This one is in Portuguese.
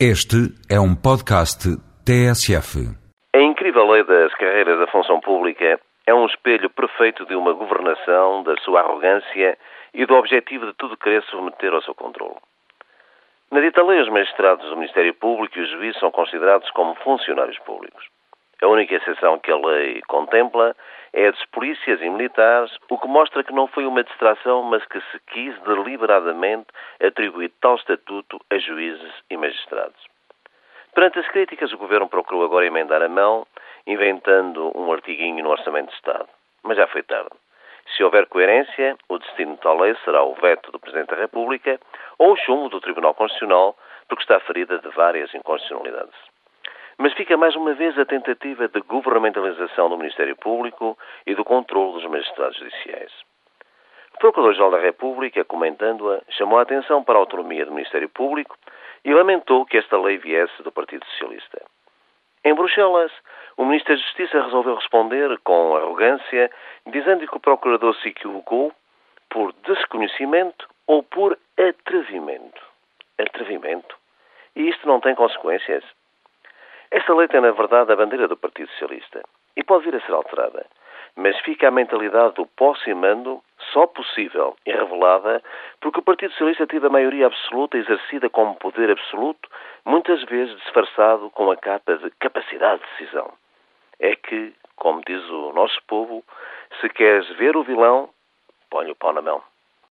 Este é um podcast TSF. A incrível lei das carreiras da função pública é um espelho perfeito de uma governação, da sua arrogância e do objetivo de tudo querer submeter ao seu controle. Na dita lei, os magistrados do Ministério Público e os juízes são considerados como funcionários públicos. A única exceção que a lei contempla é a dos polícias e militares, o que mostra que não foi uma distração, mas que se quis deliberadamente atribuir tal estatuto a juízes e magistrados. Perante as críticas, o Governo procurou agora emendar a mão, inventando um artiguinho no Orçamento de Estado. Mas já foi tarde. Se houver coerência, o destino de tal lei será o veto do Presidente da República ou o chumbo do Tribunal Constitucional, porque está ferida de várias inconstitucionalidades. Mas fica mais uma vez a tentativa de governamentalização do Ministério Público e do controle dos magistrados judiciais. O Procurador-Geral da República, comentando-a, chamou a atenção para a autonomia do Ministério Público e lamentou que esta lei viesse do Partido Socialista. Em Bruxelas, o Ministro da Justiça resolveu responder com arrogância, dizendo que o Procurador se equivocou por desconhecimento ou por atrevimento. Atrevimento? E isto não tem consequências? Esta lei tem, na verdade, a bandeira do Partido Socialista e pode vir a ser alterada, mas fica a mentalidade do posse e mando só possível e revelada porque o Partido Socialista teve a maioria absoluta exercida como poder absoluto, muitas vezes disfarçado com a capa de capacidade de decisão. É que, como diz o nosso povo, se queres ver o vilão, põe o pau na mão.